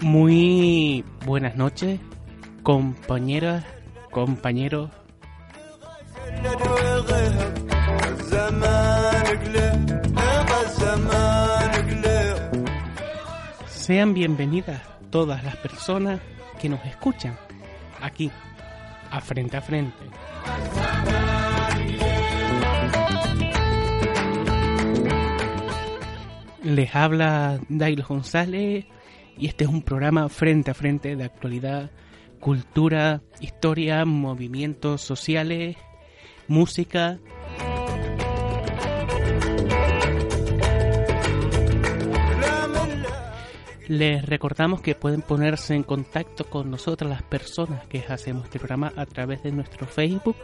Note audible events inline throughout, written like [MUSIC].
Muy buenas noches, compañeras, compañeros. Sean bienvenidas todas las personas que nos escuchan aquí, a frente a frente. Les habla Dailo González y este es un programa frente a frente de actualidad, cultura, historia, movimientos sociales, música. Les recordamos que pueden ponerse en contacto con nosotras las personas que hacemos este programa a través de nuestro Facebook.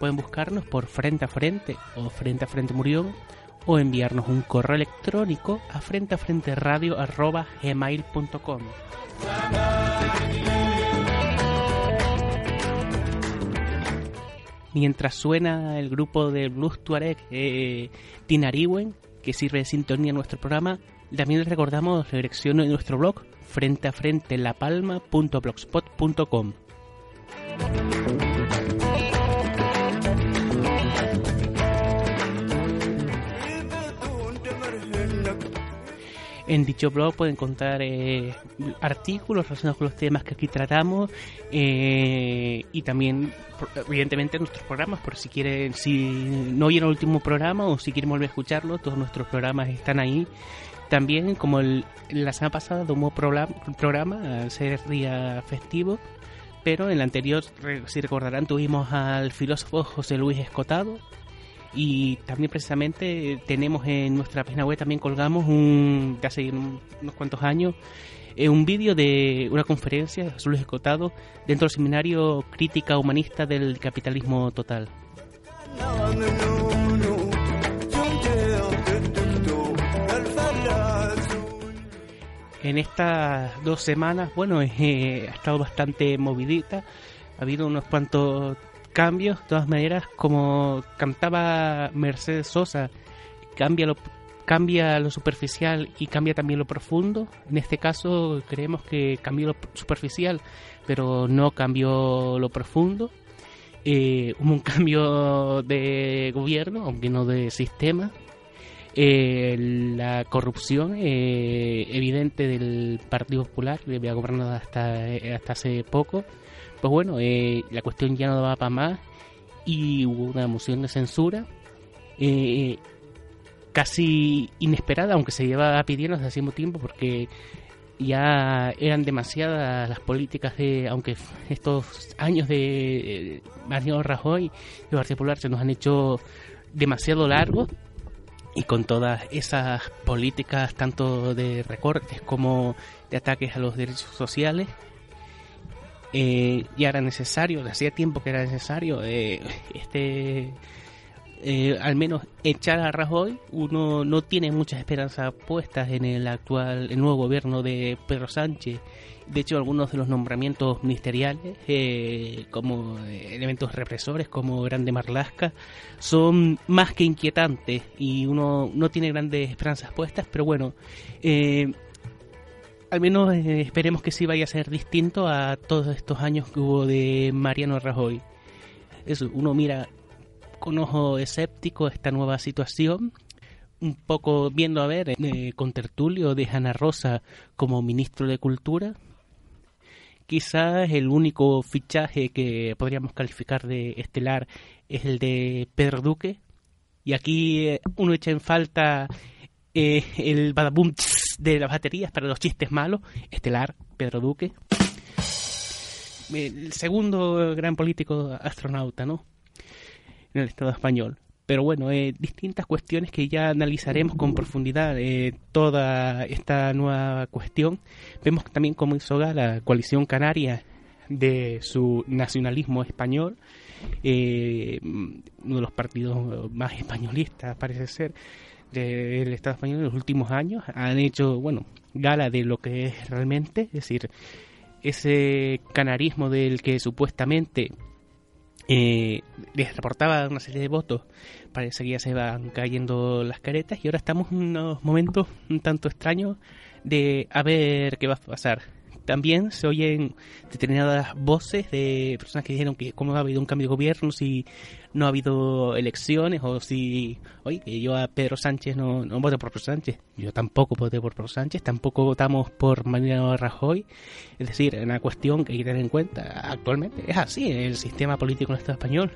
Pueden buscarnos por Frente a Frente o Frente a Frente Murió o enviarnos un correo electrónico a frente a frente radio gmail.com. Mientras suena el grupo de Blues Tuareg eh, Tinariwen, que sirve de sintonía en nuestro programa, también les recordamos la dirección de nuestro blog frente a frente lapalma.blogspot.com. En dicho blog pueden encontrar eh, artículos relacionados con los temas que aquí tratamos eh, y también, evidentemente, nuestros programas, por si quieren, si no oyeron el último programa o si quieren volver a escucharlo, todos nuestros programas están ahí. También, como el, la semana pasada, tomó programa, programa ser día festivo, pero en el anterior, si recordarán, tuvimos al filósofo José Luis Escotado, y también precisamente tenemos en nuestra página web también colgamos un de unos cuantos años eh, un vídeo de una conferencia Azul Escotado dentro del seminario Crítica Humanista del Capitalismo Total. En estas dos semanas, bueno, [LAUGHS] eh, ha estado bastante movidita. Ha habido unos cuantos cambios, de todas maneras, como cantaba Mercedes Sosa, cambia lo, cambia lo superficial y cambia también lo profundo. En este caso creemos que cambió lo superficial, pero no cambió lo profundo. Eh, hubo un [LAUGHS] cambio de gobierno, aunque no de sistema. Eh, la corrupción eh, evidente del Partido Popular, que había gobernado hasta, hasta hace poco, pues bueno, eh, la cuestión ya no va para más y hubo una moción de censura eh, casi inesperada, aunque se lleva pidiendo desde hace mucho tiempo porque ya eran demasiadas las políticas de, aunque estos años de Mariano Rajoy y Partido Popular se nos han hecho demasiado largos y con todas esas políticas tanto de recortes como de ataques a los derechos sociales eh, ya era necesario, hacía tiempo que era necesario, eh, este, eh, al menos echar a Rajoy, uno no tiene muchas esperanzas puestas en el actual, el nuevo gobierno de Pedro Sánchez. De hecho, algunos de los nombramientos ministeriales, como elementos represores, como Grande Marlasca, son más que inquietantes y uno no tiene grandes esperanzas puestas, pero bueno, al menos eh, esperemos que sí vaya a ser distinto a todos estos años que hubo de Mariano Rajoy. Eso, uno mira con ojo escéptico esta nueva situación, un poco viendo a ver eh, con tertulio de Ana Rosa como ministro de Cultura, quizás el único fichaje que podríamos calificar de estelar es el de Pedro Duque. Y aquí eh, uno echa en falta eh, el badabum de las baterías para los chistes malos. Estelar, Pedro Duque. El segundo gran político astronauta, ¿no? En el Estado español. Pero bueno, eh, distintas cuestiones que ya analizaremos con profundidad eh, toda esta nueva cuestión. Vemos también cómo hizo la coalición canaria de su nacionalismo español, eh, uno de los partidos más españolistas parece ser del Estado español en los últimos años, han hecho, bueno, gala de lo que es realmente, es decir, ese canarismo del que supuestamente eh, les reportaba una serie de votos, parece que ya se van cayendo las caretas y ahora estamos en unos momentos un tanto extraños de a ver qué va a pasar. También se oyen determinadas voces de personas que dijeron que cómo ha habido un cambio de gobierno si no ha habido elecciones o si, oye, yo a Pedro Sánchez no, no voté por Pedro Sánchez, yo tampoco voté por Pedro Sánchez, tampoco votamos por Mariano Rajoy, es decir, una cuestión que hay que tener en cuenta. Actualmente, es así, el sistema político en el Estado español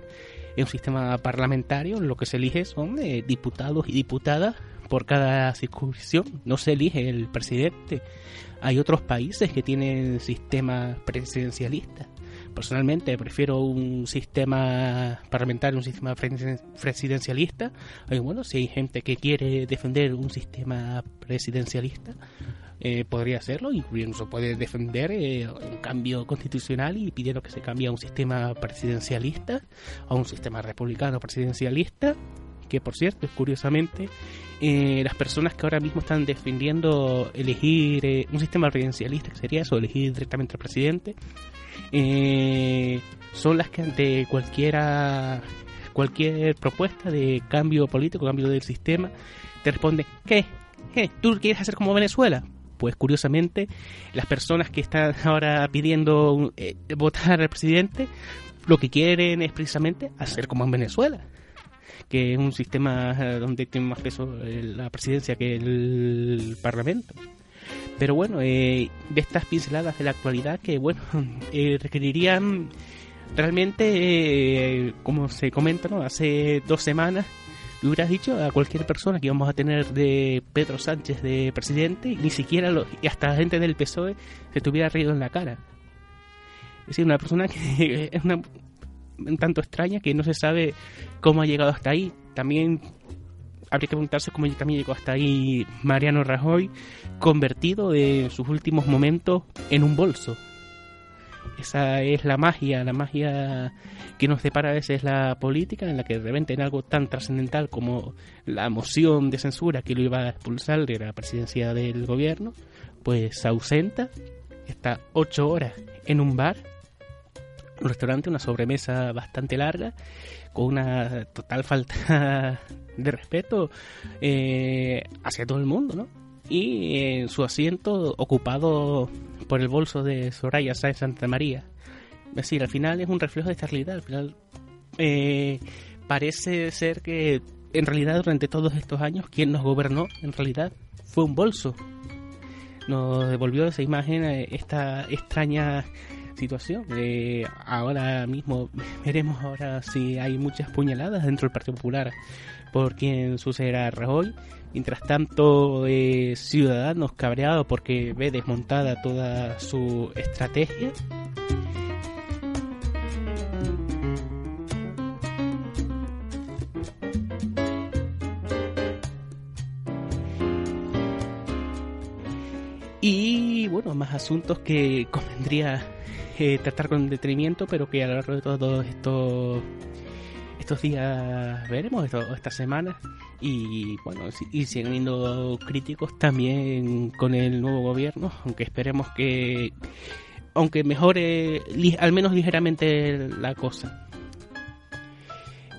es un sistema parlamentario, lo que se elige son eh, diputados y diputadas por cada circunscripción, no se elige el presidente. Hay otros países que tienen sistemas presidencialistas. Personalmente prefiero un sistema parlamentario, un sistema presidencialista. bueno, si hay gente que quiere defender un sistema presidencialista, eh, podría hacerlo, incluso puede defender eh, un cambio constitucional y pidiendo que se cambie a un sistema presidencialista, a un sistema republicano presidencialista, que por cierto, curiosamente, eh, las personas que ahora mismo están defendiendo elegir un sistema presidencialista, que sería eso, elegir directamente al presidente, eh, son las que ante cualquiera cualquier propuesta de cambio político, cambio del sistema, te responden, ¿qué? ¿Qué? ¿Tú quieres hacer como Venezuela? Pues curiosamente, las personas que están [LAUGHS] ahora pidiendo votar al presidente, lo que quieren es precisamente hacer como en Venezuela que es un sistema eh, donde tiene más peso eh, la presidencia que el Parlamento. Pero bueno, eh, de estas pinceladas de la actualidad que, bueno, [LAUGHS] requerirían realmente, como se comenta, ¿no? hace dos semanas le hubieras dicho a cualquier persona que íbamos a tener de Pedro Sánchez de presidente, ni siquiera los, y hasta la gente del PSOE se tuviera reído en la cara. Es decir, una persona que [LAUGHS] es una, un tanto extraña que no se sabe cómo ha llegado hasta ahí. También habría que preguntarse cómo también llegó hasta ahí Mariano Rajoy, convertido en sus últimos momentos en un bolso. Esa es la magia, la magia que nos depara a veces la política, en la que de repente en algo tan trascendental como la moción de censura que lo iba a expulsar de la presidencia del gobierno, pues se ausenta, está ocho horas en un bar un restaurante, una sobremesa bastante larga, con una total falta [LAUGHS] de respeto eh, hacia todo el mundo, ¿no? Y en su asiento ocupado por el bolso de Soraya Sáenz Santa María. Es decir, al final es un reflejo de esta realidad. Al final eh, parece ser que en realidad durante todos estos años quien nos gobernó en realidad fue un bolso. Nos devolvió esa imagen, eh, esta extraña situación. Eh, ahora mismo veremos ahora si hay muchas puñaladas dentro del Partido Popular por quien sucederá a Rajoy. Mientras tanto, eh, Ciudadanos cabreado porque ve desmontada toda su estrategia. Y bueno, más asuntos que [LAUGHS] convendría eh, tratar con detenimiento, pero que a lo largo de todos estos estos días veremos, estas semanas, y bueno, y siguen habiendo críticos también con el nuevo gobierno, aunque esperemos que, aunque mejore al menos ligeramente la cosa.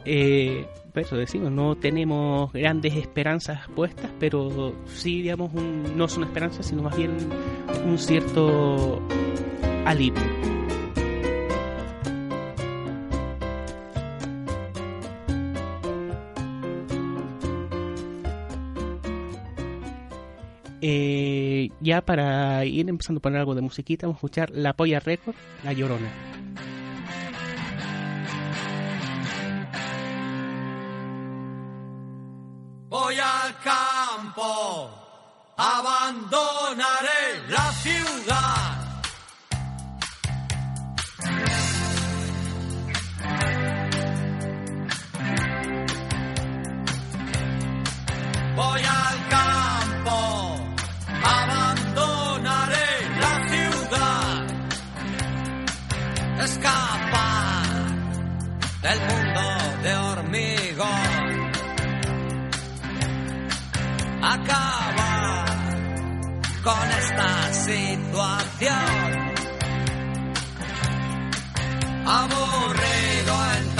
Eh, eso decimos, no tenemos grandes esperanzas puestas, pero sí, digamos, no son esperanzas, sino más bien un cierto alivio. Ya para ir empezando a poner algo de musiquita, vamos a escuchar La Polla Record, La Llorona. Voy al campo, abandonaré la ciudad. Voy al del mundo de hormigón. Acabar con esta situación. Aburrido en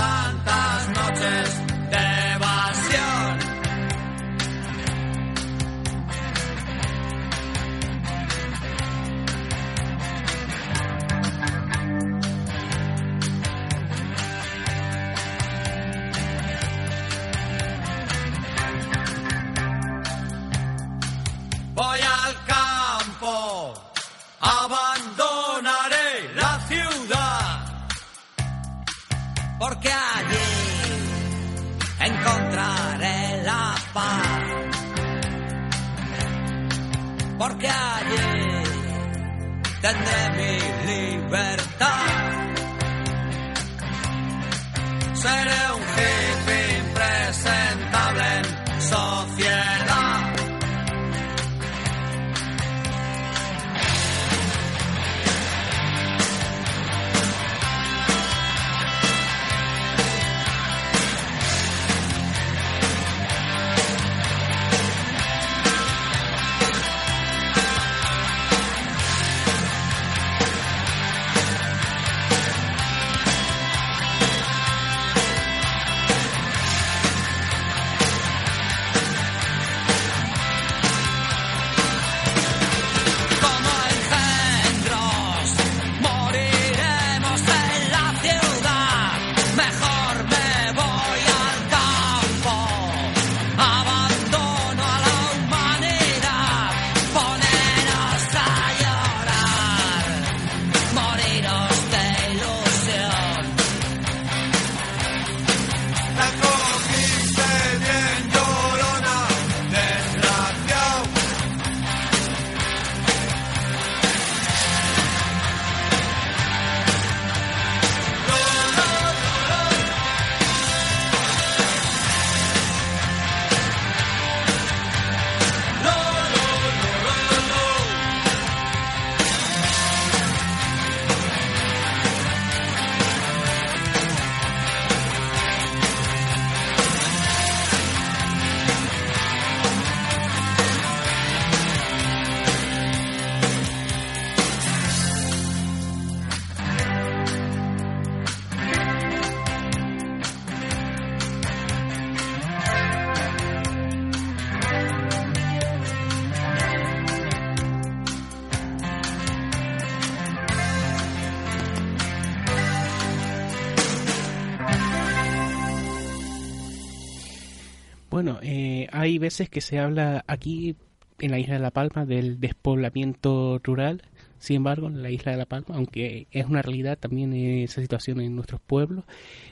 hay veces que se habla aquí en la isla de La Palma del despoblamiento rural. Sin embargo, en la isla de La Palma, aunque es una realidad también esa situación en nuestros pueblos,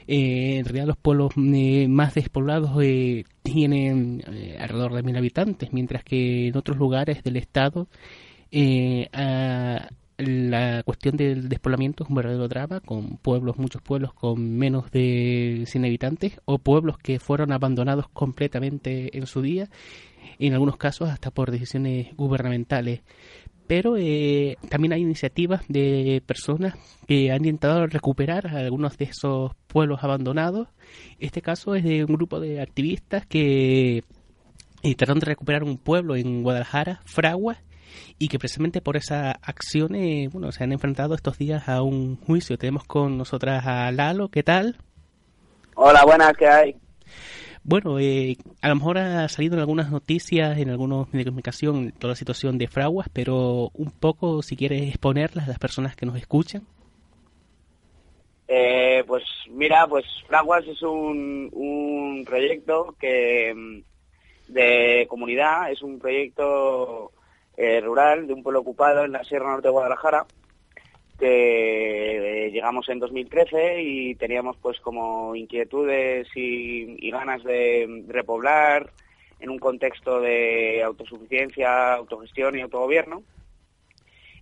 eh, en realidad los pueblos eh, más despoblados eh, tienen eh, alrededor de mil habitantes, mientras que en otros lugares del estado la cuestión del despoblamiento es un verdadero drama, con pueblos, muchos pueblos con menos de 100 habitantes, o pueblos que fueron abandonados completamente en su día, en algunos casos hasta por decisiones gubernamentales. Pero eh, también hay iniciativas de personas que han intentado recuperar algunos de esos pueblos abandonados. Este caso es de un grupo de activistas que eh, trataron de recuperar un pueblo en Guadalajara, Fragua, y que precisamente por esa acción eh, bueno, se han enfrentado estos días a un juicio. Tenemos con nosotras a Lalo, ¿qué tal? Hola, buenas, ¿qué hay? Bueno, eh, a lo mejor ha salido en algunas noticias, en algunos medios de comunicación, toda la situación de Fraguas, pero un poco, si quieres exponerlas a las personas que nos escuchan. Eh, pues mira, pues Fraguas es un, un proyecto que mm, de comunidad, es un proyecto eh, rural de un pueblo ocupado en la Sierra Norte de Guadalajara que eh, llegamos en 2013 y teníamos pues como inquietudes y, ganas de repoblar en un contexto de autosuficiencia, autogestión y autogobierno.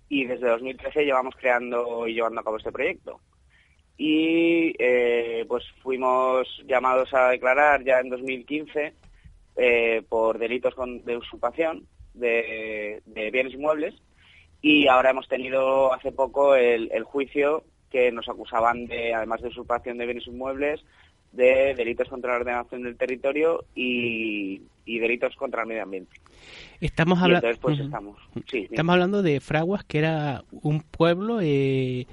Y desde 2013 llevamos creando y llevando a cabo este proyecto. Y eh, pues fuimos llamados a declarar ya en 2015 eh, por delitos de usurpación de, de bienes inmuebles y ahora hemos tenido hace poco el, el juicio que nos acusaban de, además de usurpación de bienes inmuebles, de delitos contra la ordenación del territorio y, y delitos contra el medio ambiente. Estamos Y hablando... entonces pues estamos. Sí, Estamos hablando de Fraguas, que era un pueblo eh,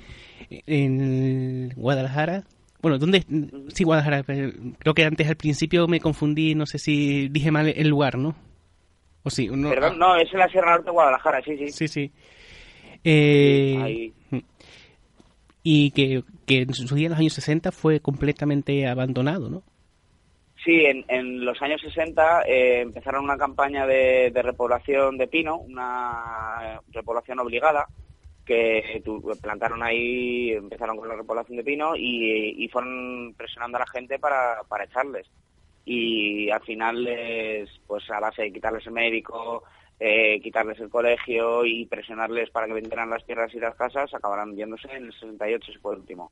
en Guadalajara. Bueno, ¿dónde? Sí, Guadalajara. Creo que antes al principio me confundí, no sé si dije mal el lugar, ¿no? O sí, no, Perdón, no, es en la Sierra Norte de Guadalajara, sí, sí. Sí, sí. Eh, Ahí. y que, que en sus días, en los años 60, fue completamente abandonado, ¿no? Sí, en, en los años 60 eh, empezaron una campaña de, de repoblación de pino, una repoblación obligada, que plantaron ahí, empezaron con la repoblación de pino y, y fueron presionando a la gente para, para echarles. Y al final, les, pues a base de quitarles el médico, eh, quitarles el colegio y presionarles para que vendieran las tierras y las casas, acabaron yéndose en el 68, ese fue el último.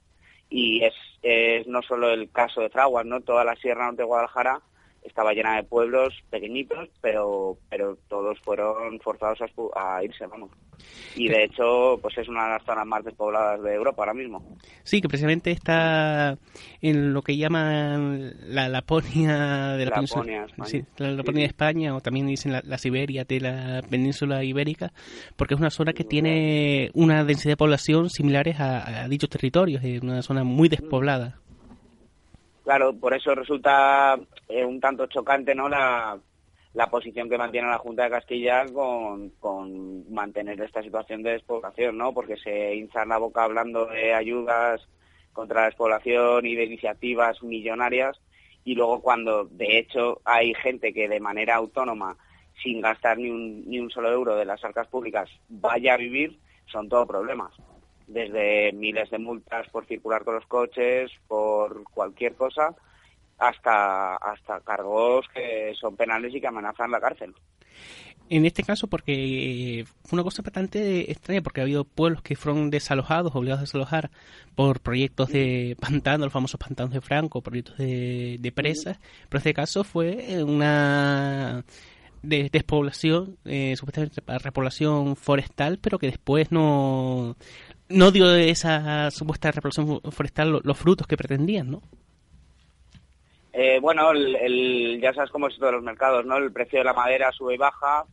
Y es, es no solo el caso de Fraguas, ¿no? Toda la Sierra Norte de Guadalajara estaba llena de pueblos pequeñitos, pero pero todos fueron forzados a, irse, vamos. Y de hecho, pues es una de las zonas más despobladas de Europa ahora mismo. Sí, que precisamente está en lo que llaman la Laponia de la península. Laponia. Sí, la Sí, Laponia de. España, o también dicen la, la Siberia de la península ibérica, porque es una zona que tiene una densidad de población similares a, a dichos territorios, es una zona muy despoblada. Claro, por eso resulta eh, un tanto chocante, ¿no? La, posición que mantiene la Junta de Castilla con, con mantener esta situación de despoblación, ¿no? Porque se hincha la boca hablando de ayudas contra la despoblación y de iniciativas millonarias y luego cuando de hecho hay gente que de manera autónoma sin gastar ni un, ni un solo euro de las arcas públicas vaya a vivir, son todo problemas. Desde miles de multas por circular con los coches, por cualquier cosa, hasta, hasta cargos que son penales y que amenazan la cárcel. En este caso, porque eh, fue una cosa bastante extraña, porque ha habido pueblos que fueron desalojados, obligados a desalojar por proyectos de pantano, los famosos pantanos de Franco, proyectos de, de presas, pero este caso fue una de- despoblación, eh, supuestamente para repoblación forestal, pero que después no, no dio de esa supuesta repoblación forestal lo- los frutos que pretendían, ¿no? Eh, bueno, el, el- ya sabes cómo es esto de los mercados, ¿no? El precio de la madera sube y baja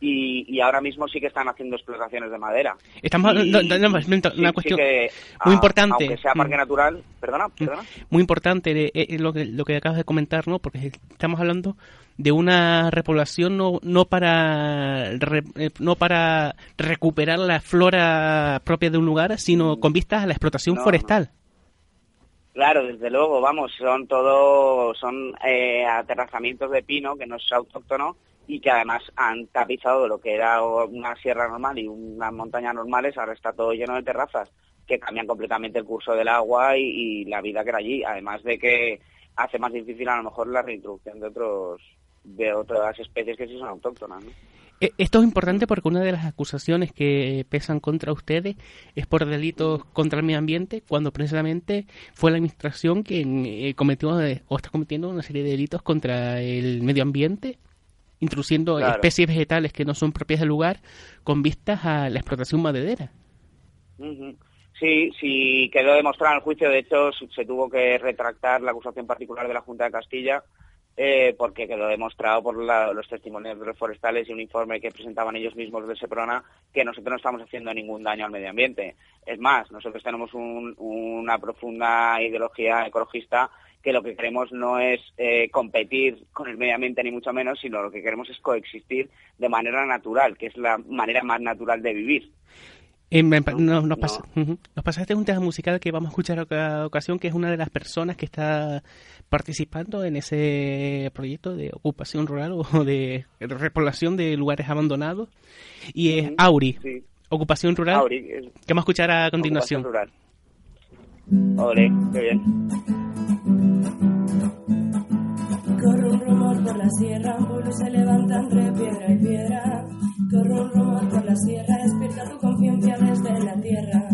y, y ahora mismo sí que están haciendo explotaciones de madera. Estamos Y- de una, sí, una sí cuestión que, muy a- importante. Aunque sea parque Mm. natural, perdona, perdona. muy importante eh, eh, lo, que, lo que acabas de comentar, ¿no? Porque estamos hablando de una repoblación no, no para re- eh, no para recuperar la flora propia de un lugar, sino con vistas a la explotación No, forestal. Claro, desde luego, vamos, son todo, son eh, aterrazamientos de pino que no es autóctono y que además han tapizado lo que era una sierra normal y unas montañas normales, ahora está todo lleno de terrazas que cambian completamente el curso del agua y, la vida que era allí, además de que hace más difícil a lo mejor la reintroducción de otros de otras especies que sí son autóctonas. ¿no? Eh, Esto es importante porque una de las acusaciones que pesan contra ustedes es por delitos contra el medio ambiente, cuando precisamente fue la administración quien eh, cometió eh, o está cometiendo una serie de delitos contra el medio ambiente, introduciendo Claro. especies vegetales que no son propias del lugar con vistas a la explotación maderera. Sí, sí quedó demostrado en el juicio. De hecho, se se tuvo que retractar la acusación particular de la Junta de Castilla eh, porque quedó demostrado por la- los testimonios de los forestales y un informe que presentaban ellos mismos de Seprona que nosotros no estamos haciendo ningún daño al medio ambiente. Es más, nosotros tenemos un- una profunda ideología ecologista que lo que queremos no es eh, competir con el medio ambiente ni mucho menos, sino lo que queremos es coexistir de manera natural, que es la manera más natural de vivir. Eh, me No, no- nos, no. pas- ujú. Nos pasaste un tema musical que vamos a escuchar a cada ocasión, que es una de las personas que está participando en ese proyecto de ocupación rural o de repoblación de lugares abandonados. Y es Ujú, Auri, Sí. ocupación rural, Auri, es que vamos a escuchar a continuación. rural. Ole, qué bien. Corre un rumor por la sierra, un pueblo se levanta entre piedra y piedra. Corre un rumor por la sierra, despierta tu conciencia desde la tierra.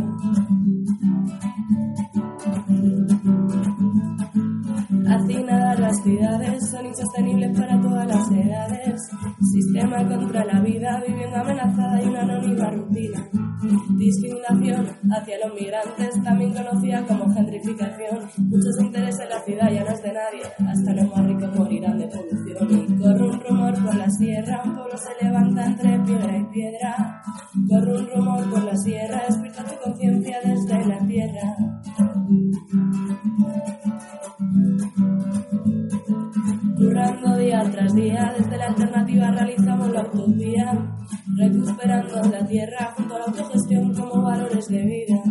Hacinadas las ciudades son insostenibles para todas las edades. Sistema contra la vida, vivienda amenazada y una anónima rutina. Discriminación hacia los migrantes, también conocida como gentrificación. Muchos intereses en la ciudad ya no es de nadie, hasta los más ricos morirán de polución. Corre un rumor por la sierra, un pueblo se levanta entre piedra y piedra. Corre un rumor por la sierra, despierta tu conciencia desde la tierra. Currando día tras día, desde la alternativa realizamos la utopía, recuperando la tierra junto a la autogestión como valores de vida,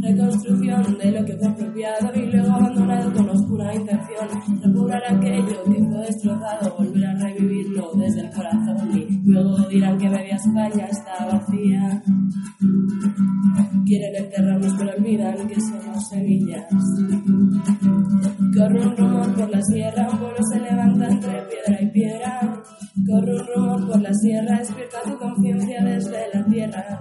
reconstrucción de lo que fue apropiado y luego abandonado con oscura intención, repoblar aquello que fue destrozado, volver a revivirlo desde el corazón y luego dirán que media España está vacía. Quieren enterrarnos pero olvidan que somos semillas. Corre un rumor por la sierra, un pueblo se levanta entre piedra y piedra. Un rumor por la sierra, despierta tu conciencia desde la tierra.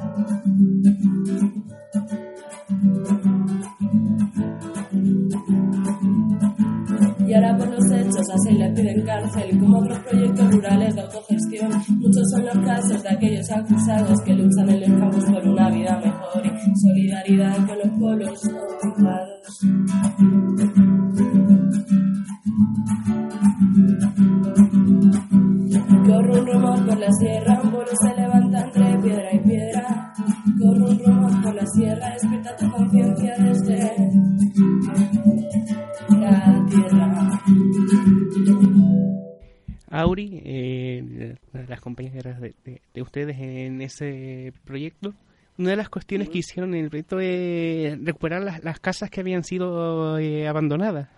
Y ahora por los hechos así le piden cárcel, como otros proyectos rurales de autogestión. Muchos son los casos de aquellos acusados que luchan en los campos por una vida mejor y solidaridad con los ese proyecto, una de las cuestiones que hicieron en el proyecto es recuperar las, las casas que habían sido eh, abandonadas.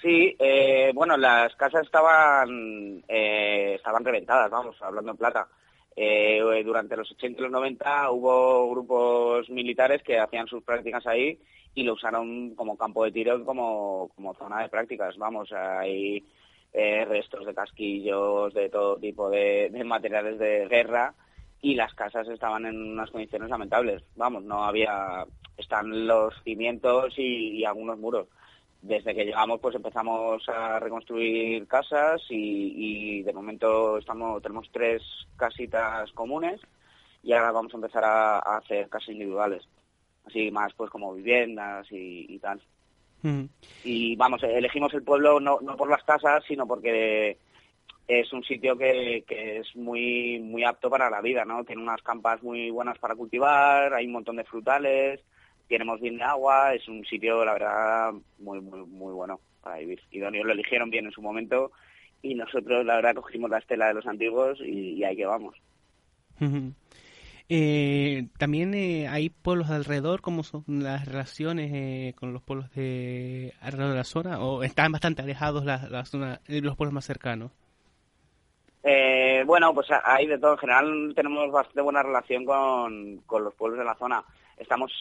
Sí, eh, bueno, las casas estaban eh, estaban reventadas, vamos, hablando en plata. Eh, durante los 80 y los 90 hubo grupos militares que hacían sus prácticas ahí y lo usaron como campo de tiro como, como zona de prácticas. Vamos, hay eh, restos de casquillos, de todo tipo de, materiales de guerra y las casas estaban en unas condiciones lamentables. Vamos, no había... Están los cimientos y, algunos muros. Desde que llegamos pues empezamos a reconstruir casas y, de momento estamos tenemos tres casitas comunes y ahora vamos a empezar a, a hacer casas individuales. Así más pues como viviendas y, y tal Y vamos elegimos el pueblo no, no por las casas sino porque es un sitio que, que es muy muy apto para la vida no tiene unas campas muy buenas para cultivar hay un montón de frutales tenemos bien de agua, es un sitio, la verdad, muy, muy, muy bueno para vivir. Y Donio lo eligieron bien en su momento y nosotros, la verdad, cogimos la estela de los antiguos y, y ahí que vamos. Eh, también eh, hay pueblos de alrededor, ¿cómo son las relaciones eh, con los pueblos de alrededor de la zona? ¿O están bastante alejados la, la eh, los pueblos más cercanos? Eh, bueno, pues hay de todo. En general tenemos bastante buena relación con, con los pueblos de la zona. Estamos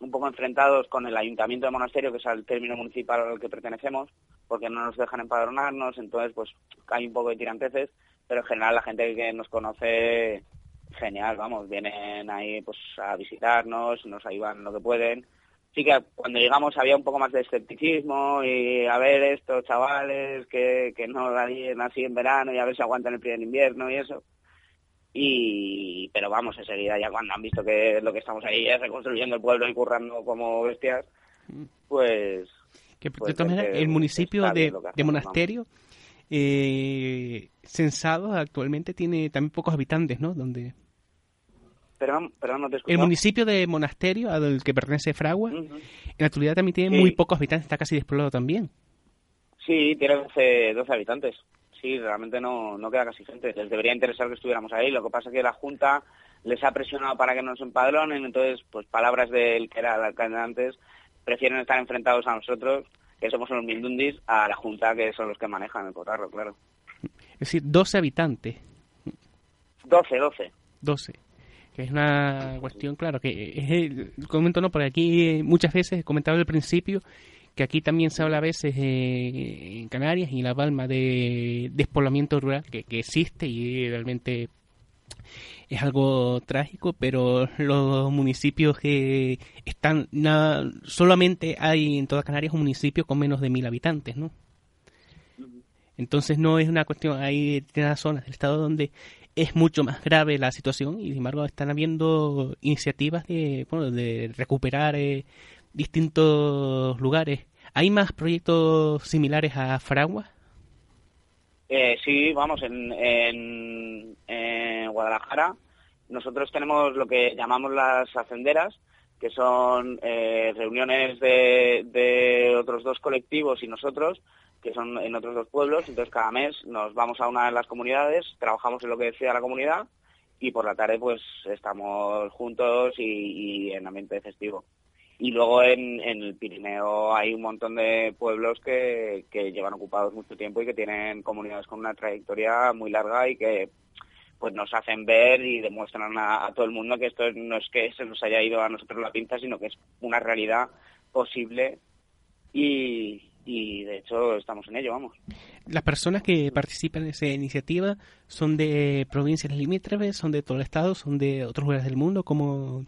un poco enfrentados con el ayuntamiento de monasterio, que es el término municipal al que pertenecemos, porque no nos dejan empadronarnos, entonces pues hay un poco de tiranteces, pero en general la gente que nos conoce, genial, vamos, vienen ahí pues a visitarnos, nos ayudan en lo que pueden. Sí que cuando llegamos había un poco más de escepticismo y a ver estos chavales que, que no darían así en verano y a ver si aguantan el en invierno y eso y pero vamos enseguida ya cuando han visto que lo que estamos ahí es reconstruyendo el pueblo y currando como bestias pues Que de Pues todas es maneras, que el municipio de, de Monasterio, eh, censado actualmente, tiene también pocos habitantes, ¿no? Donde no te el municipio de Monasterio, al que pertenece Fragua, en la actualidad también tiene Sí. muy pocos habitantes, está casi despoblado también. sí tiene 12, 12 habitantes sí, realmente no, no queda casi gente. Les debería interesar que estuviéramos ahí. Lo que pasa es que la Junta les ha presionado para que nos empadronen, entonces, pues palabras del que era el alcalde antes, prefieren estar enfrentados a nosotros, que somos unos mindundis, a la Junta, que son los que manejan el cotarro, claro. Es decir, 12 habitantes. 12, 12. 12. Que es una cuestión, claro, que es el comento, no, porque aquí eh, muchas veces he comentado al principio que aquí también se habla a veces eh, en Canarias y en La Palma de despoblamiento rural que, que existe y realmente es algo trágico, pero los municipios que están, nada, solamente hay en toda Canarias un municipio con menos de mil habitantes, ¿no? Entonces no es una cuestión, hay determinadas zonas del estado donde es mucho más grave la situación y sin embargo están habiendo iniciativas de, bueno, de recuperar eh, distintos lugares. ¿Hay más proyectos similares a Fragua? Eh, sí, vamos, en, en, Guadalajara nosotros tenemos lo que llamamos las ascenderas, que son eh, reuniones de otros dos colectivos y nosotros, que son en otros dos pueblos. Entonces, cada mes nos vamos a una de las comunidades, trabajamos en lo que decía la comunidad y por la tarde, pues estamos juntos y, en ambiente festivo. Y luego en, el Pirineo hay un montón de pueblos que, que llevan ocupados mucho tiempo y que tienen comunidades con una trayectoria muy larga y que pues nos hacen ver y demuestran a, a todo el mundo que esto no es que se nos haya ido a nosotros la pinza, sino que es una realidad posible y, y de hecho estamos en ello, vamos. Las personas que participan en esa iniciativa son de provincias limítrofes, son de todo el estado, son de otros lugares del mundo, como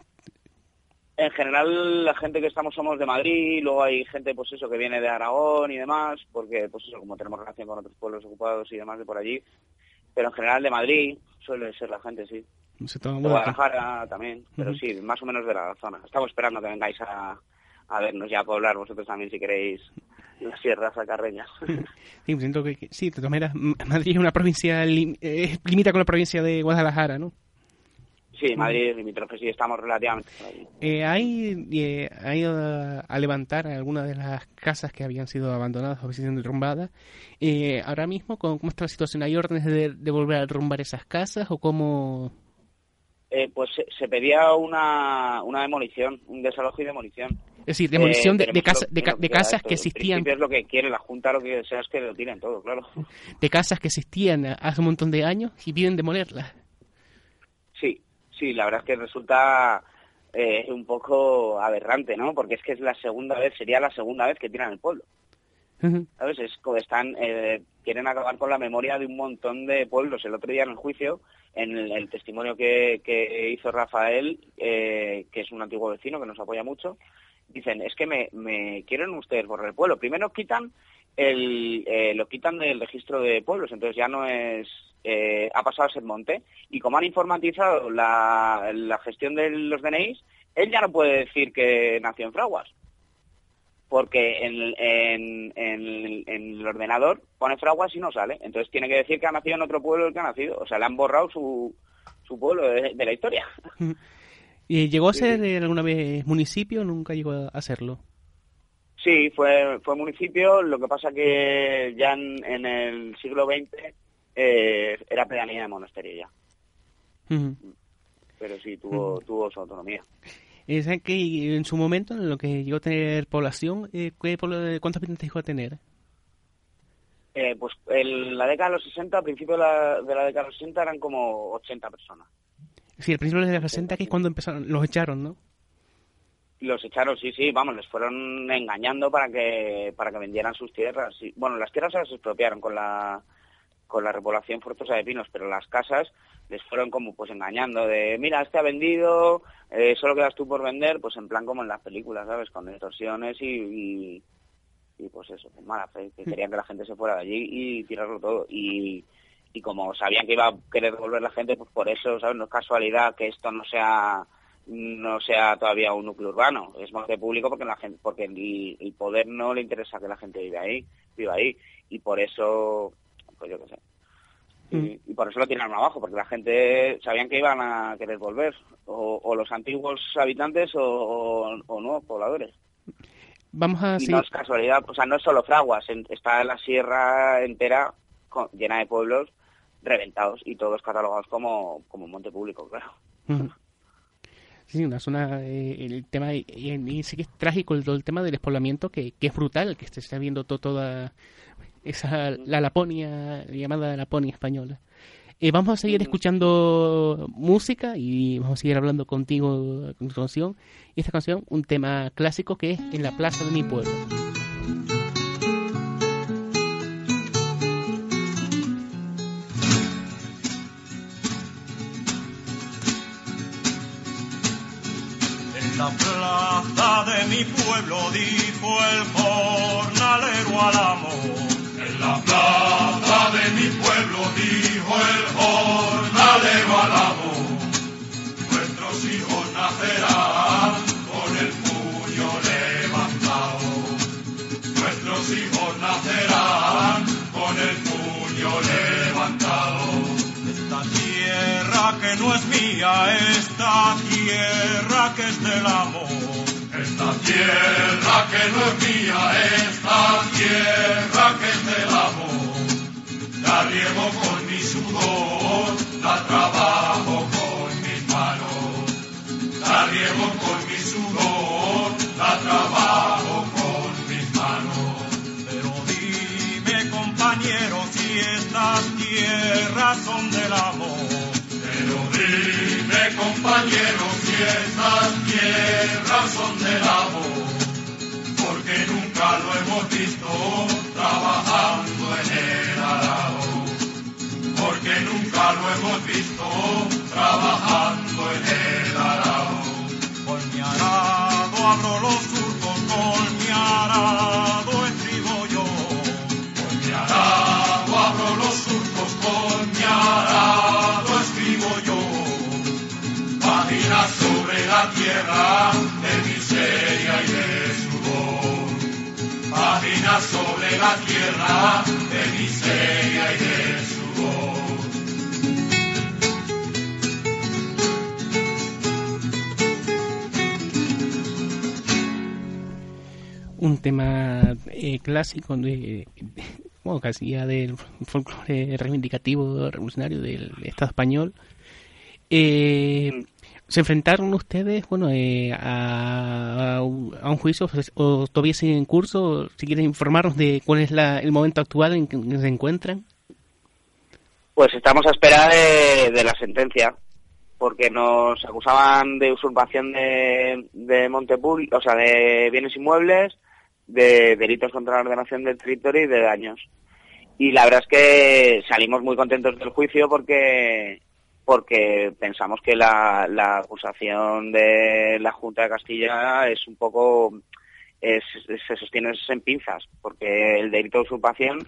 En general, la gente que estamos somos de Madrid, luego hay gente, pues eso, que viene de Aragón y demás, porque, pues eso, como tenemos relación con otros pueblos ocupados y demás de por allí, pero en general de Madrid suele ser la gente, sí. se toma De buena- Guadalajara también, pero sí, más o menos de la zona. Estamos esperando que vengáis a, a vernos ya a poblar vosotros también, si queréis, las sierras acarreñas. [LAUGHS] Sí, siento que, que- sí, de todas maneras, Madrid es una provincia, lim- eh, limita con la provincia de Guadalajara, ¿no? sí, Madrid es limítrofe, sí, estamos relativamente. Eh, ¿Hay eh, ha ido a, a levantar algunas de las casas que habían sido abandonadas o sido derrumbadas? Eh, ahora mismo, ¿cómo, cómo está la situación? ¿Hay órdenes de, de volver a derrumbar esas casas o cómo...? Eh, pues se, se pedía una, una demolición, un desalojo y demolición. Es decir, demolición Eh, de, de, casa- de, casas que existían es lo que quiere la Junta, lo que desea es que lo tiren todo, claro. de casas que existían hace un montón de años y piden demolerlas. Sí, sí, la verdad es que resulta eh, un poco aberrante, ¿no? Porque es que es la segunda vez, sería la segunda vez que tiran el pueblo. Están, eh, quieren acabar con la memoria de un montón de pueblos. El otro día en el juicio, en el, testimonio que, que hizo Rafael, eh, que es un antiguo vecino que nos apoya mucho, dicen, es que me, quieren ustedes borrar el pueblo. Primero quitan el, eh, lo quitan del registro de pueblos, entonces ya no es, ha pasado a ser monte. Y como han informatizado la, la gestión de los DNIs, él ya no puede decir que nació en Fraguas porque en, en, en- en el ordenador pone fraguas y no sale. Entonces tiene que decir que ha nacido en otro pueblo del que ha nacido. O sea, le han borrado su, su pueblo de, de la historia. ¿Y ¿Llegó a ser sí. alguna vez municipio o nunca llegó a hacerlo? Sí, fue, fue municipio. Lo que pasa que ya en, el siglo XX eh, era pedanía de monasterio ya. Ujú. Pero sí, tuvo, tuvo su autonomía. Eh, ¿saben que en su momento, en lo que llegó a tener población, eh, ¿qué pobl- ¿cuántos habitantes llegó a tener? Eh, pues en la década de los 60, a principios de la, de la década de los 60, eran como 80 personas. Sí, al principio de los 60, que es cuando empezaron, los echaron, ¿no? Los echaron, sí, sí, vamos, les fueron engañando para que para que vendieran sus tierras. sí. Bueno, las tierras se las expropiaron con la con la repoblación forzosa de pinos, pero las casas les fueron como pues engañando de, mira, este ha vendido, eh, solo quedas tú por vender, pues en plan como en las películas, ¿sabes? Con extorsiones y, y, y, pues eso, mala fe, que querían que la gente se fuera de allí y tirarlo todo. Y, y como sabían que iba a querer devolver la gente, pues por eso, ¿sabes? No es casualidad que esto no sea no sea todavía un núcleo urbano, es monte público porque la gente, porque el, el poder no le interesa que la gente viva ahí, viva ahí, y por eso, pues yo qué sé. Y, y por eso lo tiraron abajo, porque la gente sabían que iban a querer volver, o, o los antiguos habitantes o, o- o nuevos pobladores. Vamos a Y no es casualidad, o sea, no es solo Fraguas, en- está la sierra entera con- llena de pueblos reventados y todos catalogados como, como monte público, claro. Sí, una zona, eh, el tema, y, y sí que es trágico el, el tema del despoblamiento, que, que es brutal, que se está viendo to- toda esa, la Laponia, llamada Laponia española. Eh, vamos a seguir escuchando música y vamos a seguir hablando contigo a continuación. Y esta canción, un tema clásico que es En la plaza de mi pueblo. En la plaza de mi pueblo dijo el jornalero al amo. La plaza de mi pueblo dijo el jornalero al amo. Nuestros hijos nacerán con el puño levantado. Nuestros hijos nacerán con el puño levantado. Esta tierra que no es mía, esta tierra que es del amor. Esta tierra que no es mía, esta tierra que es del amor. La riego con mi sudor, la trabajo con mis manos. La riego con mi sudor, la trabajo con mis manos. Pero dime compañero si estas tierras son del amor. Pero dime compañero si estas tierras son del amor. Porque nunca lo hemos visto trabajando lo hemos visto trabajando en el arado. Con mi arado abro los surcos, con mi arado escribo yo. Con mi arado abro los surcos, con mi arado escribo yo. Páginas sobre la tierra de miseria y de sudor. Páginas sobre la tierra de miseria y de sudor. Un tema eh, clásico de, [LAUGHS] bueno, casi ya del folclore reivindicativo revolucionario del Estado español. Eh, ¿Se enfrentaron ustedes bueno, eh, a, a un juicio o todavía siguen en curso? Si quieren informarnos de cuál es la, el momento actual en que se encuentran. Pues estamos a espera de, la sentencia, porque nos acusaban de usurpación de, de monte o sea, de bienes inmuebles, de delitos contra la ordenación del territorio y de daños. Y la verdad es que salimos muy contentos del juicio porque porque pensamos que la, la acusación de la Junta de Castilla es un poco es- se sostiene en pinzas, porque el delito de usurpación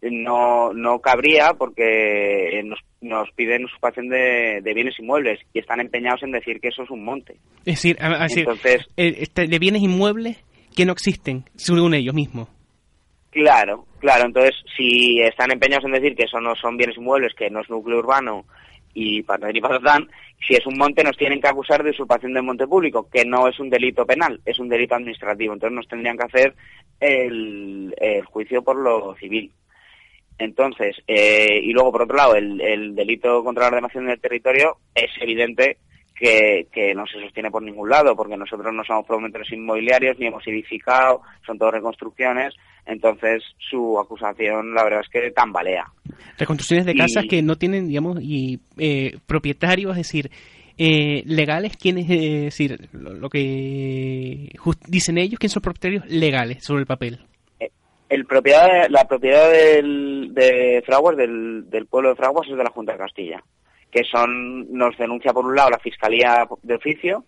no, no cabría porque nos, nos piden usurpación de, de bienes inmuebles y están empeñados en decir que eso es un monte. Es decir, a- a decir, Entonces, eh, este, de bienes inmuebles que no existen, según ellos mismos. claro, claro, entonces si están empeñados en decir que eso no son bienes inmuebles, que no es núcleo urbano y patatán y patatán, si es un monte nos tienen que acusar de usurpación del monte público, que no es un delito penal, es un delito administrativo, entonces nos tendrían que hacer el, juicio por lo civil. Entonces, eh, y luego por otro lado, el, el delito contra la ordenación del territorio es evidente que, que no se sostiene por ningún lado, porque nosotros no somos promotores inmobiliarios, ni hemos edificado, son todas reconstrucciones, entonces su acusación la verdad es que tambalea. Reconstrucciones de Y- casas que no tienen, digamos, y eh, propietarios, es decir, eh, legales, quienes, eh, es decir, lo, lo que dicen ellos, quiénes son propietarios legales sobre el papel. El propiedad, la propiedad del, de Fraguas, del, del pueblo de Fraguas, es de la Junta de Castilla, que son nos denuncia por un lado la Fiscalía de Oficio,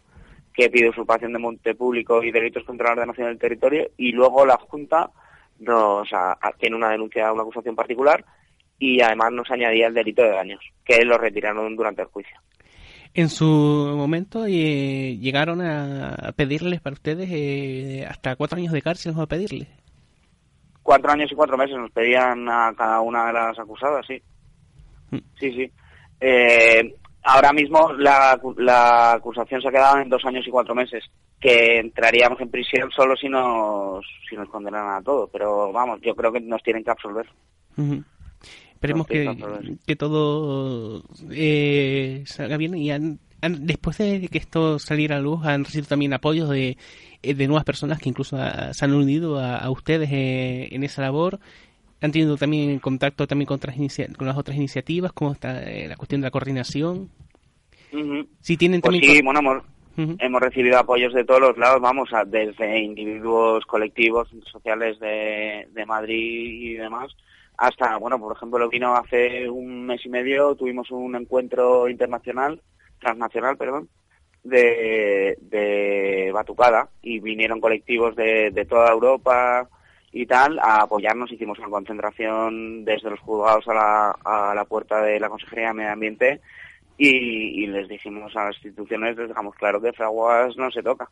que pide usurpación de monte público y delitos contra la ordenación del territorio, y luego la Junta nos a- a- tiene una denuncia, una acusación particular, y además nos añadía el delito de daños, que lo retiraron durante el juicio. En su momento eh, llegaron a pedirles para ustedes eh, hasta cuatro años de cárcel, vamos a pedirles. Cuatro años y cuatro meses nos pedían a cada una de las acusadas, sí. Mm. Sí, sí. Eh, ahora mismo la, la acusación se ha quedado en dos años y cuatro meses, que entraríamos en prisión solo si nos, si nos condenaran a todo. Pero vamos, yo creo que nos tienen que absolver. Ujú. esperemos que, que todo eh, salga bien y después de que esto saliera a luz han recibido también apoyos de, eh, de nuevas personas que incluso se han unido a, ustedes eh, en esa labor han tenido también contacto también con, otras con las otras iniciativas cómo está la cuestión de la coordinación. Si tienen pues sí bueno hemos recibido apoyos de todos los lados vamos a, desde individuos colectivos sociales de, de Madrid y demás hasta, bueno, por ejemplo, lo vino hace un mes y medio, tuvimos un encuentro internacional, transnacional, perdón, de, de Batucada y vinieron colectivos de, de toda Europa y tal a apoyarnos. Hicimos una concentración desde los juzgados a la, a la puerta de la Consejería de Medio Ambiente y, y les dijimos a las instituciones, les dejamos claro que Fraguas no se toca.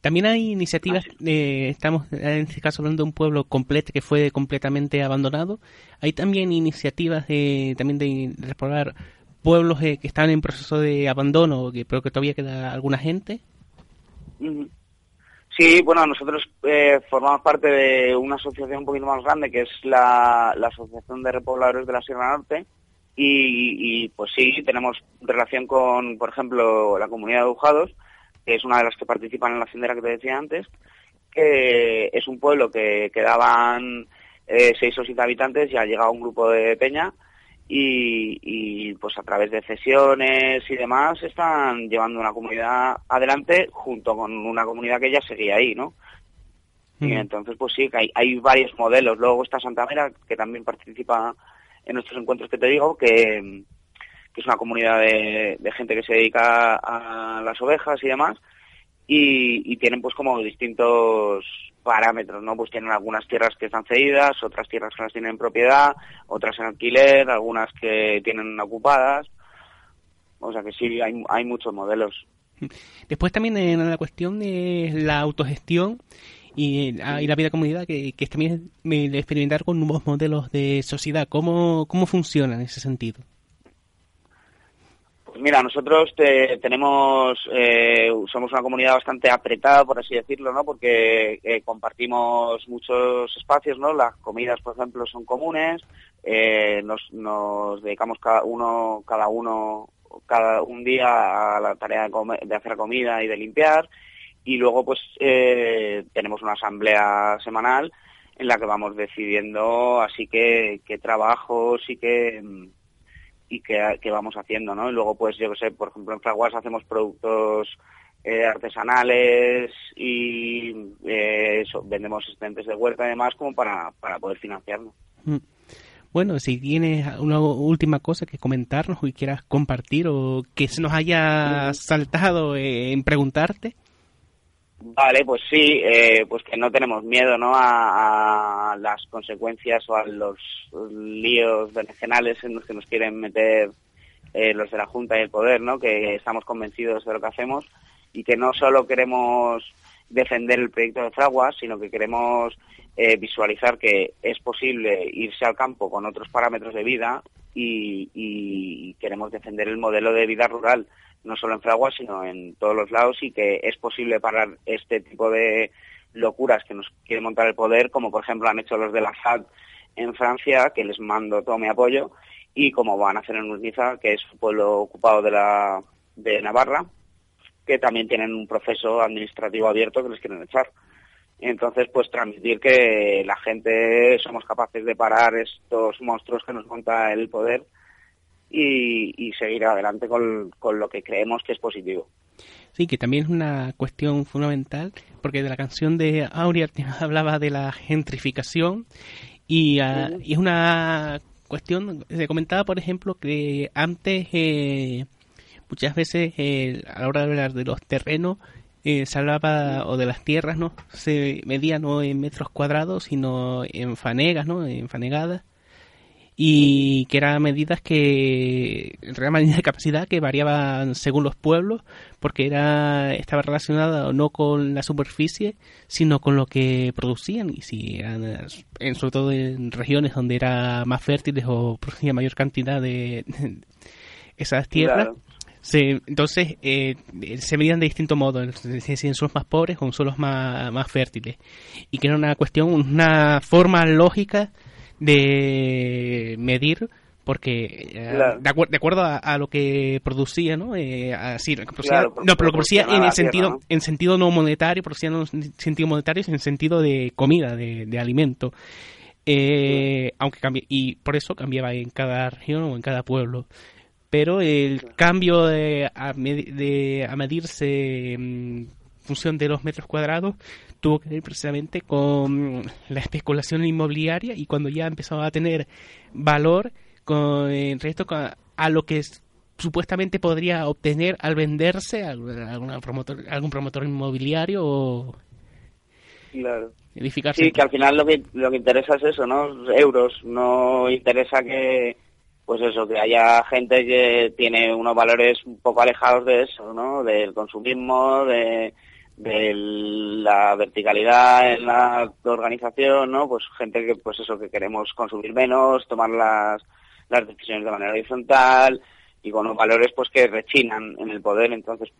También hay iniciativas, eh, estamos en este caso hablando de un pueblo completo que fue completamente abandonado. Hay también iniciativas de, también de restaurar pueblos eh, que están en proceso de abandono, que, pero que todavía queda alguna gente. Sí, bueno, nosotros eh, formamos parte de una asociación un poquito más grande que es la, Asociación de Repobladores de la Sierra Norte. Y, pues sí, tenemos relación con, por ejemplo, la comunidad de Ujados que es una de las que participan en la haciendera que te decía antes, que es un pueblo que quedaban eh, seis o siete habitantes y ha llegado un grupo de peña y, pues a través de cesiones y demás están llevando una comunidad adelante junto con una comunidad que ya seguía ahí, ¿no? Y entonces, pues sí, que hay, hay varios modelos. Luego está Santa Mera, que también participa en nuestros encuentros que te digo, que, que es una comunidad de, gente que se dedica a las ovejas y demás, y, tienen pues como distintos parámetros, ¿no? Pues tienen algunas tierras que están cedidas, otras tierras que las tienen en propiedad, otras en alquiler, algunas que tienen ocupadas, o sea que sí, hay, hay muchos modelos. Después también en la cuestión de la autogestión y, la vida comunidad, que, que es también experimentar con nuevos modelos de sociedad, ¿cómo, cómo funciona en ese sentido? Mira, nosotros tenemos, eh, somos una comunidad bastante apretada, por así decirlo, ¿no? Porque eh, compartimos muchos espacios, ¿no? Las comidas, por ejemplo, son comunes, eh, nos, dedicamos cada uno, cada uno, cada un día a la tarea de, de hacer comida y de limpiar, y luego, pues, tenemos una asamblea semanal en la que vamos decidiendo así que qué trabajos y qué y que, vamos haciendo, ¿no? Y luego, pues yo que sé, por ejemplo, en Fraguas hacemos productos eh, artesanales y eh, vendemos asistentes de huerta y demás como para, para poder financiarnos. Mm. Bueno, si tienes una última cosa que comentarnos y quieras compartir o que se nos haya saltado en preguntarte. Vale, pues sí, eh, pues que no tenemos miedo ¿no? A, las consecuencias o a los líos regionales en los que nos quieren meter eh, los de la Junta y el Poder, ¿no? que estamos convencidos de lo que hacemos y que no solo queremos defender el proyecto de Fraguas, sino que queremos eh, visualizar que es posible irse al campo con otros parámetros de vida y queremos defender el modelo de vida rural no solo en Fraguas, sino en todos los lados y que es posible parar este tipo de locuras que nos quiere montar el poder, como por ejemplo han hecho los de la FAD en Francia, que les mando todo mi apoyo, y como van a hacer en Urniza, que es un pueblo ocupado de, la, de Navarra, que también tienen un proceso administrativo abierto que les quieren echar. Entonces, pues transmitir que la gente somos capaces de parar estos monstruos que nos monta el poder y, seguir adelante con, lo que creemos que es positivo. Sí, que también es una cuestión fundamental, porque de la canción de Aurea [LAUGHS] hablaba de la gentrificación y, ah, es una cuestión, se comentaba por ejemplo que antes eh, muchas veces eh, a la hora de hablar de los terrenos eh, o de las tierras, ¿no? Se medía no en metros cuadrados, sino en fanegas, ¿no? En fanegadas y que eran medidas que eran medidas de capacidad que variaban según los pueblos porque era estaba relacionada no con la superficie sino con lo que producían y si eran en, sobre todo en regiones donde era más fértiles o producía mayor cantidad de, [LAUGHS] esas tierras entonces eh, se medían de distinto modo, si en suelos más pobres o en suelos más, más fértiles. Y que era una cuestión, una forma lógica de medir porque eh, de, acuerdo a, lo que producía, ¿no? Eh, así, lo que producía, no, pero lo producía en el sentido, ¿no? en sentido no monetario, producía no en sentido monetario, en sentido de comida, de, de alimento. Eh, aunque cambie, y por eso cambiaba en cada región o en cada pueblo. Pero el cambio de a, de, a medirse en función de los metros cuadrados tuvo que ver precisamente con la especulación inmobiliaria y cuando ya empezó a tener valor con respecto a, lo que supuestamente podría obtener al venderse a, promotor, algún promotor inmobiliario o claro. edificarse. Sí, que al final lo que, lo que interesa es eso, ¿no? Euros. No interesa que, pues eso, que haya gente que tiene unos valores un poco alejados de eso, ¿no? Del consumismo, de, de la verticalidad en la organización, ¿no? Pues gente que, pues eso, que queremos consumir menos, tomar las las decisiones de manera horizontal y con los valores pues que rechinan en el poder, entonces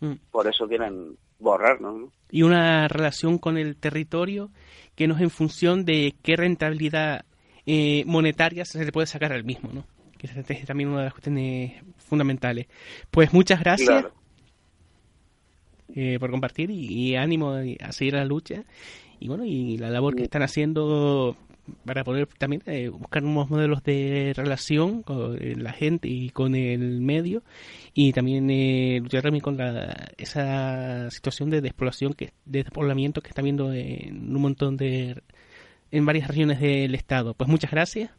mm. por eso quieren borrarnos. ¿no? Y una relación con el territorio que no es en función de qué rentabilidad eh, monetaria se le puede sacar al mismo, ¿no? que es también una de las cuestiones fundamentales. Pues muchas gracias eh, por compartir y, y, ánimo a seguir la lucha y bueno y la labor que están haciendo para poder también eh, buscar nuevos modelos de relación con eh, la gente y con el medio y también eh, luchar también con esa situación de despoblación que de despoblamiento que está viendo en un montón de en varias regiones del estado pues muchas gracias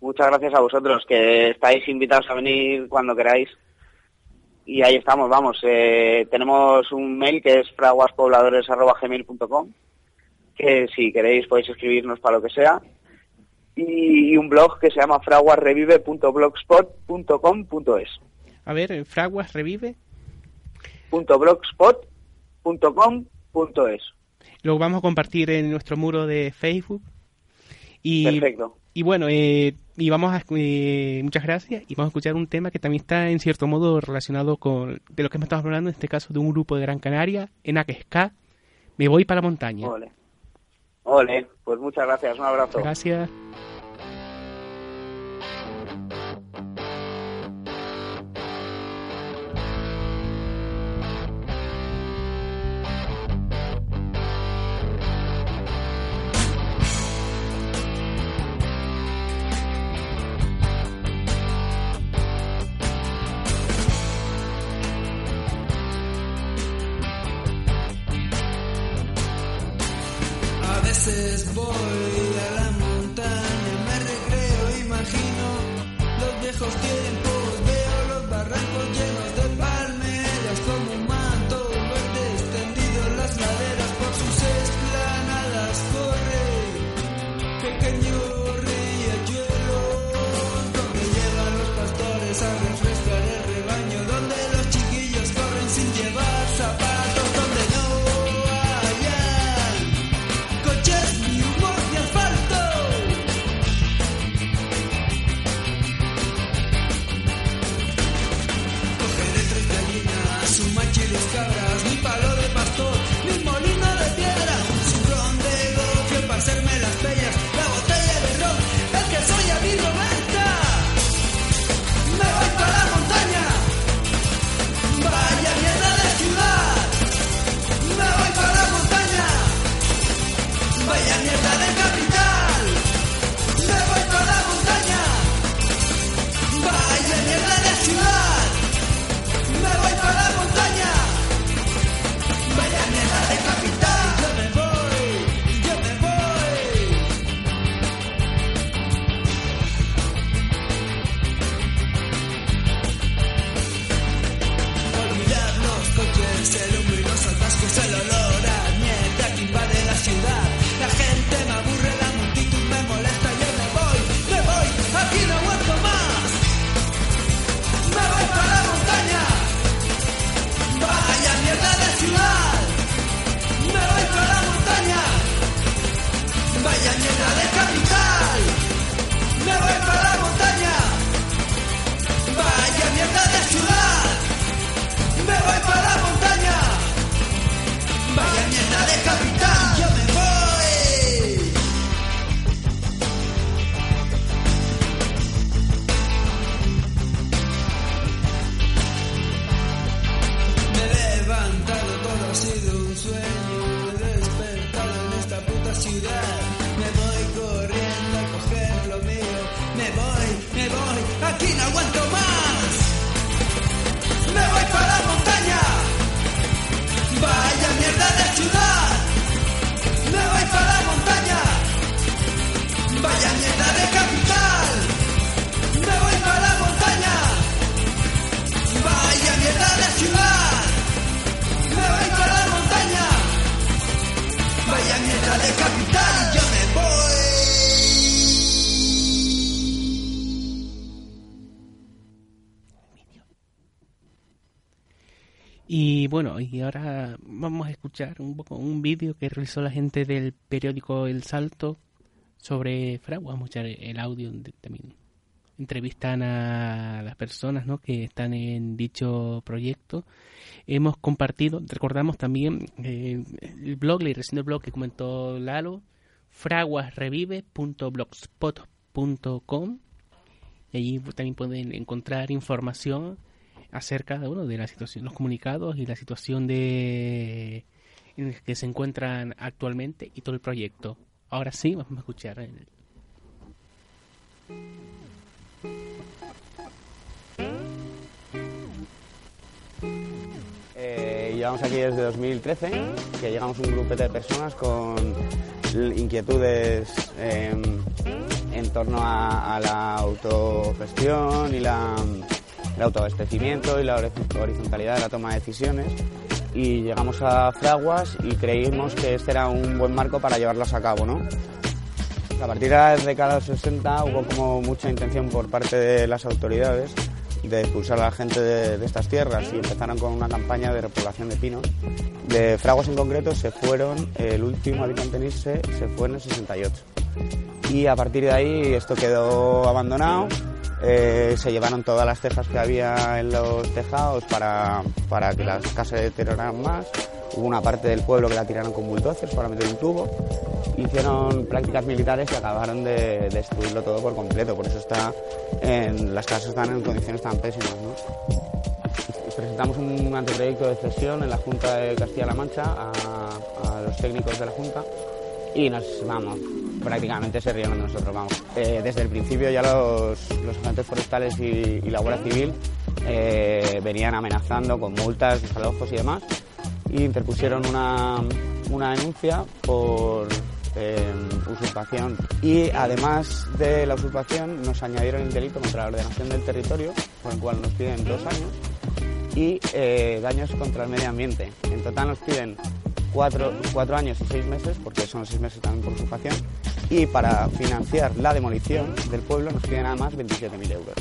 muchas gracias a vosotros que estáis invitados a venir cuando queráis y ahí estamos vamos eh, tenemos un mail que es fraguaspobladores@gmail.com que si queréis podéis escribirnos para lo que sea. Y, un blog que se llama fraguasrevive.blogspot.com.es. A ver, eh, fraguasrevive. .blogspot.com.es. Lo vamos a compartir en nuestro muro de Facebook. Y, Perfecto. Y bueno, eh, y vamos a, eh, muchas gracias y vamos a escuchar un tema que también está en cierto modo relacionado con de lo que me estamos hablando, en este caso de un grupo de Gran Canaria, en Aquesca, Me voy para la montaña. Ole, pues muchas gracias, un abrazo. Gracias. Bueno, y ahora vamos a escuchar un poco un vídeo que realizó la gente del periódico El Salto sobre Fragua. Vamos a escuchar el audio también. Entrevistan a las personas ¿no? que están en dicho proyecto. Hemos compartido, recordamos también eh, el blog, la dirección del blog que comentó Lalo, fraguasrevive.blogspot.com y allí también pueden encontrar información acerca de, de la situación, los comunicados y la situación de en que se encuentran actualmente y todo el proyecto. Ahora sí, vamos a escuchar. El... Eh, llevamos aquí desde 2013, que llegamos un grupo de personas con inquietudes en torno a la autogestión y la el autoabastecimiento y la horizontalidad de la toma de decisiones y llegamos a Fraguas y creímos que este era un buen marco para llevarlas a cabo. ¿no? A partir de la década de los 60 hubo como mucha intención por parte de las autoridades de expulsar a la gente de, estas tierras y empezaron con una campaña de repoblación de pinos. De Fraguas en concreto se fueron, el último habitante en se fue en el 68. Y a partir de ahí esto quedó abandonado eh, se llevaron todas las cejas que había en los tejados para, para que las casas se deterioraran más. Hubo una parte del pueblo que la tiraron con bulldozers para meter un tubo. Hicieron prácticas militares y acabaron de destruirlo todo por completo. Por eso está en, las casas están en condiciones tan pésimas. Presentamos un anteproyecto de cesión en la Junta de Castilla-La Mancha a los técnicos de la Junta y nos vamos, prácticamente se rieron de nosotros, vamos. Eh, desde el principio ya los, los agentes forestales y, la Guardia Civil eh, venían amenazando con multas, desalojos y demás y interpusieron una, una denuncia por eh, usurpación y además de la usurpación nos añadieron el delito contra la ordenación del territorio, por el cual nos piden dos años y daños contra el medio ambiente. En total nos piden cuatro, años y seis meses, porque son seis meses también por ocupación, y para financiar la demolición del pueblo nos piden nada más 27.000 euros.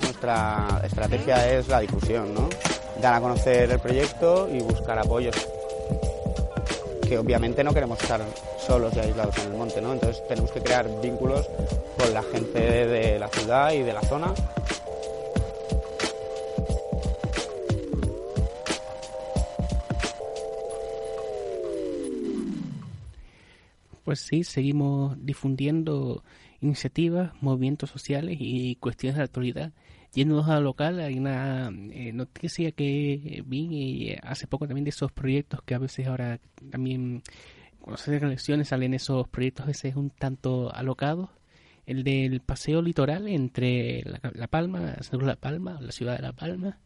Nuestra estrategia es la difusión, ¿no? dar a conocer el proyecto y buscar apoyos que obviamente no queremos estar solos y aislados en el monte, ¿no? Entonces tenemos que crear vínculos con la gente de la ciudad y de la zona Pues sí, seguimos difundiendo iniciativas, movimientos sociales y cuestiones de actualidad. Yéndonos a local, hay una eh, noticia que vi eh, hace poco también de esos proyectos que a veces ahora también cuando se hacen elecciones salen esos proyectos a veces un tanto alocados. El del paseo litoral entre La, Palma, La Palma, la ciudad de La Palma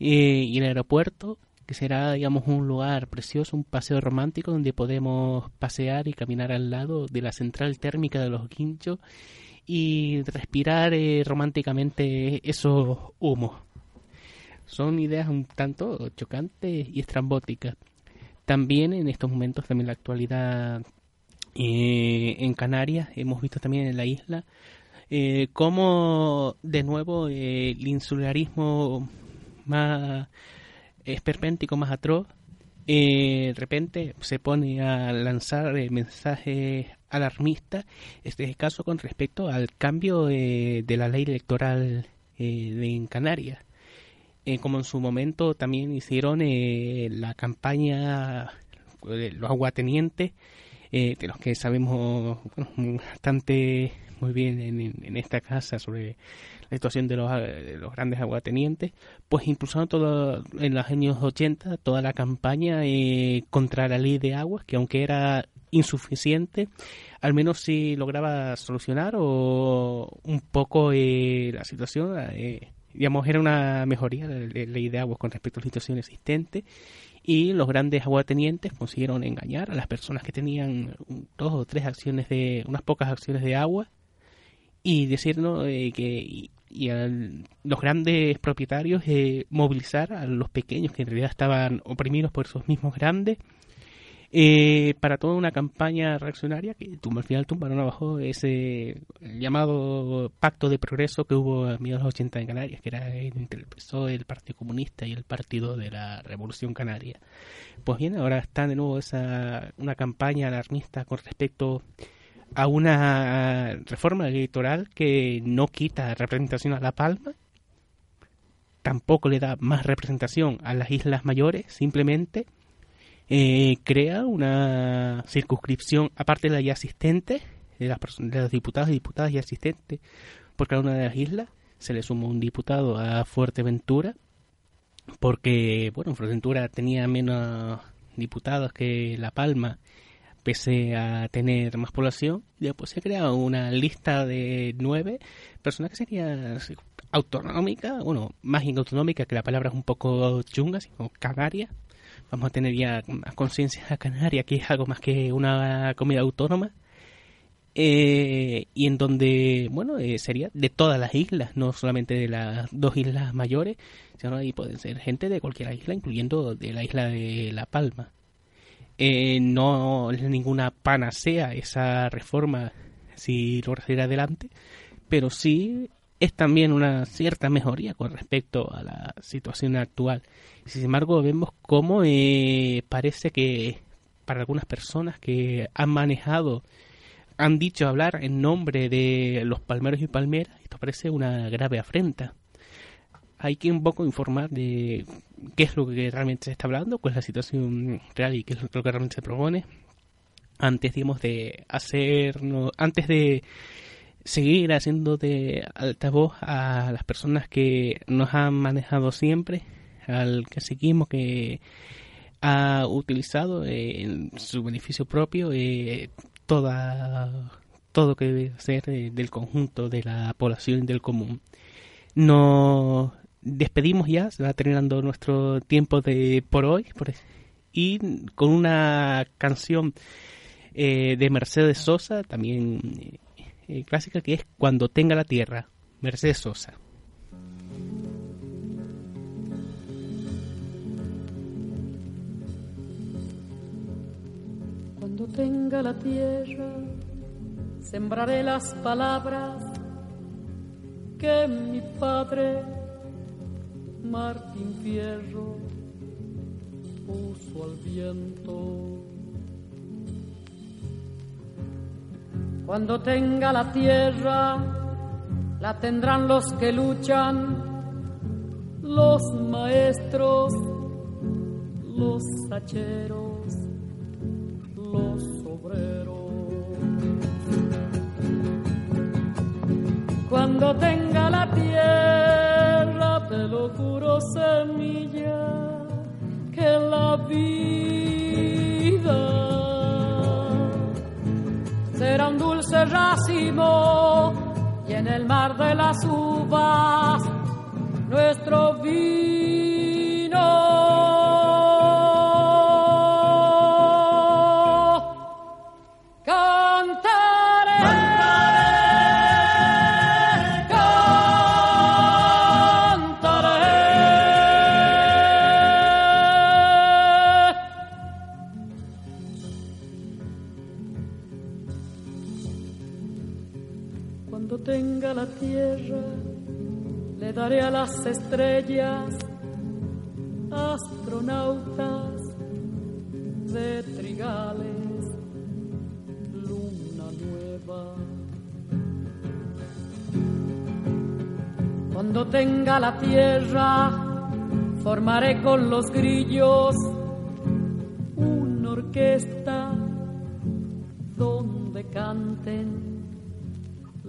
eh, y el aeropuerto que será, digamos, un lugar precioso, un paseo romántico donde podemos pasear y caminar al lado de la central térmica de los Guinchos y respirar eh, románticamente esos humos. Son ideas un tanto chocantes y estrambóticas. También en estos momentos, también la actualidad eh, en Canarias, hemos visto también en la isla, eh, cómo de nuevo eh, el insularismo más esperpéntico más atroz, eh, de repente se pone a lanzar eh, mensajes alarmistas, este es el caso con respecto al cambio eh, de la ley electoral de, en Canarias. como en su momento también hicieron la campaña los aguatenientes, de los que sabemos bastante muy bien en, esta casa sobre la situación de los, los grandes aguatenientes, pues impulsaron en los años 80 toda la campaña eh, contra la ley de aguas, que aunque era insuficiente, al menos sí lograba solucionar o un poco eh, la situación, eh, digamos, era una mejoría de la ley de aguas con respecto a la situación existente. Y los grandes aguatenientes consiguieron engañar a las personas que tenían dos o tres acciones de unas pocas acciones de agua y decirnos eh, que y, a los grandes propietarios eh, movilizar a los pequeños que en realidad estaban oprimidos por esos mismos grandes eh, para toda una campaña reaccionaria que al final tumbaron abajo ese llamado pacto de progreso que hubo a mediados los 80 en Canarias, que era entre el PSOE, el Partido Comunista y el Partido de la Revolución Canaria. Pues bien, ahora está de nuevo esa una campaña alarmista con respecto a una reforma electoral que no quita representación a La Palma, tampoco le da más representación a las islas mayores, simplemente eh, crea una circunscripción, aparte de la ya asistente, de, las de los diputados y diputadas y asistentes por cada una de las islas, se le suma un diputado a Fuerteventura, porque, bueno, Fuerteventura tenía menos diputados que La Palma, pese a tener más población, después se crea una lista de nueve personas que sería autonómica, bueno, más autonómica, que la palabra es un poco chunga, sino canaria, vamos a tener ya más conciencia canaria, que es algo más que una comida autónoma. Eh, y en donde, bueno, eh, sería de todas las islas, no solamente de las dos islas mayores, sino ahí pueden ser gente de cualquier isla, incluyendo de la isla de La Palma. Eh, no es ninguna panacea esa reforma si lo ir adelante, pero sí es también una cierta mejoría con respecto a la situación actual. Sin embargo, vemos cómo eh, parece que para algunas personas que han manejado, han dicho hablar en nombre de los palmeros y palmeras, esto parece una grave afrenta. Hay que un poco informar de qué es lo que realmente se está hablando, cuál es la situación real y qué es lo que realmente se propone. Antes, de hacernos, antes de seguir haciendo de altavoz a las personas que nos han manejado siempre, al seguimos que ha utilizado en su beneficio propio eh, toda todo que debe ser eh, del conjunto de la población del común. Nos despedimos ya, se va terminando nuestro tiempo de por hoy y con una canción eh, de Mercedes Sosa, también eh, clásica que es Cuando tenga la tierra, Mercedes Sosa. Cuando tenga la tierra, sembraré las palabras que mi padre Martín Fierro puso al viento Cuando tenga la tierra, la tendrán los que luchan, los maestros, los hacheros, los obreros. Cuando tenga la tierra, te lo juro, semilla, que la vida será un dulce racimo y en el mar de las uvas nuestro vino. Daré a las estrellas astronautas de trigales, luna nueva. Cuando tenga la tierra, formaré con los grillos una orquesta donde canten